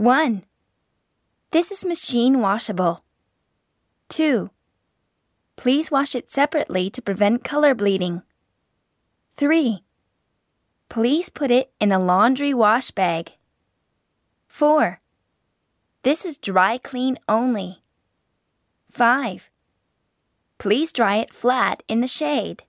1. This is machine washable. 2. Please wash it separately to prevent color bleeding. 3. Please put it in a laundry wash bag. 4. This is dry clean only. 5. Please dry it flat in the shade.